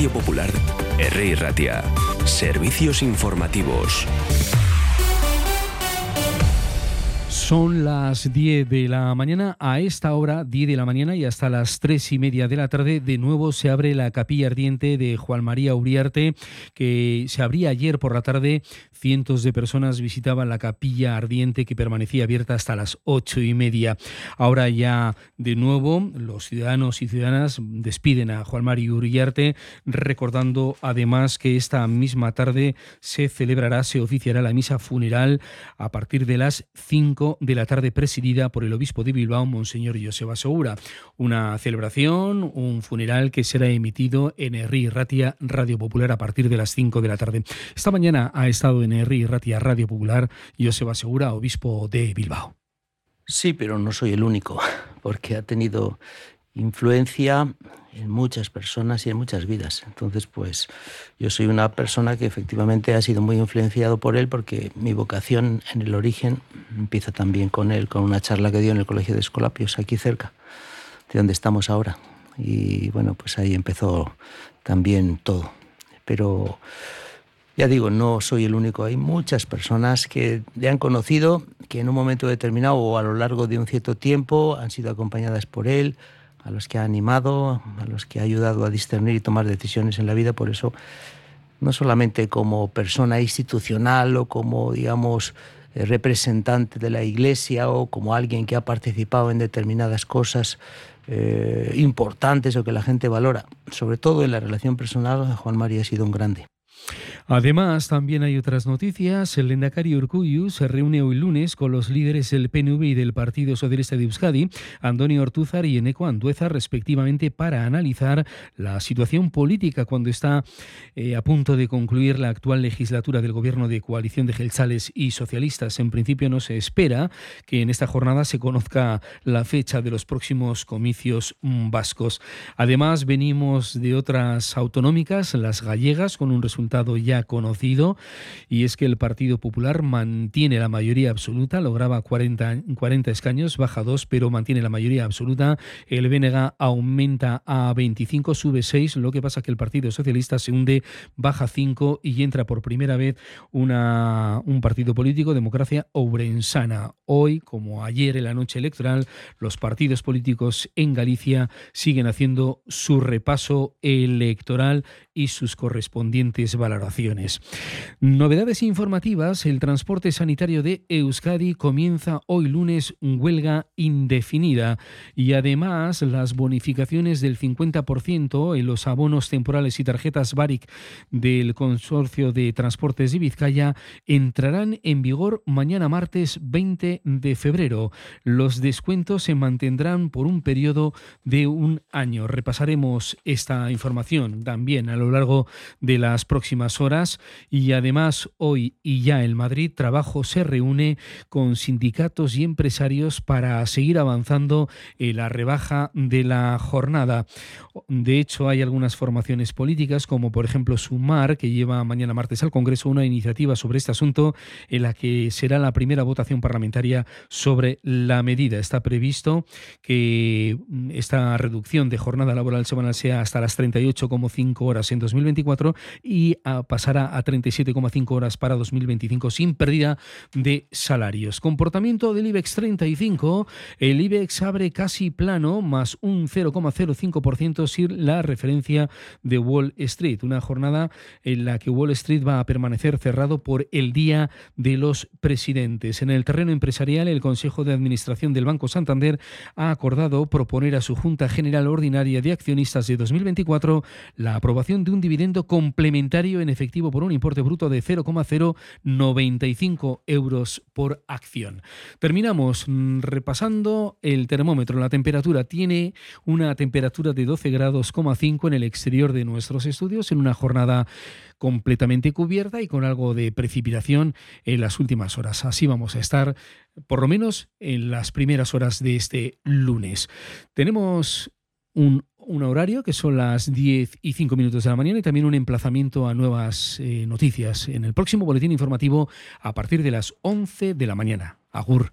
Radio Popular, R. Ratia. Servicios informativos. Son las 10 de la mañana. A esta hora, 10 de la mañana y hasta las 3 y media de la tarde, de nuevo se abre la capilla ardiente de Juan María Uriarte, que se abría ayer por la tarde. Cientos de personas visitaban la capilla ardiente que permanecía abierta hasta las 8 y media. Ahora ya de nuevo los ciudadanos y ciudadanas despiden a Juan María Uriarte, recordando además que esta misma tarde se celebrará, se oficiará la misa funeral a partir de las 5 de la tarde presidida por el obispo de Bilbao, Monseñor Joseba Segura. Una celebración, un funeral que será emitido en Herri Ratia Radio Popular a partir de las 5 de la tarde. Esta mañana ha estado en Herri Ratia Radio Popular Joseba Segura, obispo de Bilbao. Sí, pero no soy el único, porque ha tenido influencia en muchas personas y en muchas vidas. Entonces, pues yo soy una persona que efectivamente ha sido muy influenciado por él porque mi vocación en el origen empieza también con él, con una charla que dio en el Colegio de Escolapios, aquí cerca, de donde estamos ahora. Y bueno, pues ahí empezó también todo. Pero ya digo, no soy el único, hay muchas personas que le han conocido, que en un momento determinado o a lo largo de un cierto tiempo han sido acompañadas por él, a los que ha animado, a los que ha ayudado a discernir y tomar decisiones en la vida. Por eso, no solamente como persona institucional o como, digamos, eh, representante de la Iglesia o como alguien que ha participado en determinadas cosas eh, importantes o que la gente valora, sobre todo en la relación personal, Juan María ha sido un grande. Además, también hay otras noticias. El Lendakari Urcuyu se reúne hoy lunes con los líderes del PNV y del Partido Socialista de Euskadi, Antonio Ortúzar y Eneco Andueza, respectivamente, para analizar la situación política cuando está eh, a punto de concluir la actual legislatura del gobierno de coalición de Gelsales y socialistas. En principio no se espera que en esta jornada se conozca la fecha de los próximos comicios mm, vascos. Además, venimos de otras autonómicas, las gallegas, con un resultado ya conocido y es que el Partido Popular mantiene la mayoría absoluta, lograba 40, 40 escaños, baja 2, pero mantiene la mayoría absoluta. El BNG aumenta a 25, sube 6, lo que pasa que el Partido Socialista se hunde, baja 5 y entra por primera vez una, un partido político, Democracia Obrensana. Hoy, como ayer en la noche electoral, los partidos políticos en Galicia siguen haciendo su repaso electoral y sus correspondientes valoraciones. Novedades informativas, el transporte sanitario de Euskadi comienza hoy lunes huelga indefinida y además las bonificaciones del 50% en los abonos temporales y tarjetas BARIC del Consorcio de Transportes de Vizcaya entrarán en vigor mañana martes 20 de febrero. Los descuentos se mantendrán por un periodo de un año. Repasaremos esta información también a lo largo de las próximas horas y además hoy y ya en Madrid Trabajo se reúne con sindicatos y empresarios para seguir avanzando en la rebaja de la jornada. De hecho, hay algunas formaciones políticas como por ejemplo Sumar que lleva mañana martes al Congreso una iniciativa sobre este asunto en la que será la primera votación parlamentaria sobre la medida. Está previsto que esta reducción de jornada laboral semanal sea hasta las 38,5 horas en 2024 y pasará a 37,5 horas para 2025 sin pérdida de salarios. Comportamiento del IBEX 35, el IBEX abre casi plano, más un 0,05% sin la referencia de Wall Street. Una jornada en la que Wall Street va a permanecer cerrado por el Día de los Presidentes. En el terreno empresarial, el Consejo de Administración del Banco Santander ha acordado proponer a su Junta General Ordinaria de Accionistas de 2024 la aprobación de un dividendo complementario en efectivo por un importe bruto de 0,095 euros por acción. Terminamos mm, repasando el termómetro. La temperatura tiene una temperatura de 12 grados, en el exterior de nuestros estudios en una jornada completamente cubierta y con algo de precipitación en las últimas horas. Así vamos a estar por lo menos en las primeras horas de este lunes. Tenemos un, horario que son las 10 y 5 minutos de la mañana y también un emplazamiento a nuevas eh, noticias en el próximo boletín informativo a partir de las 11 de la mañana. Agur.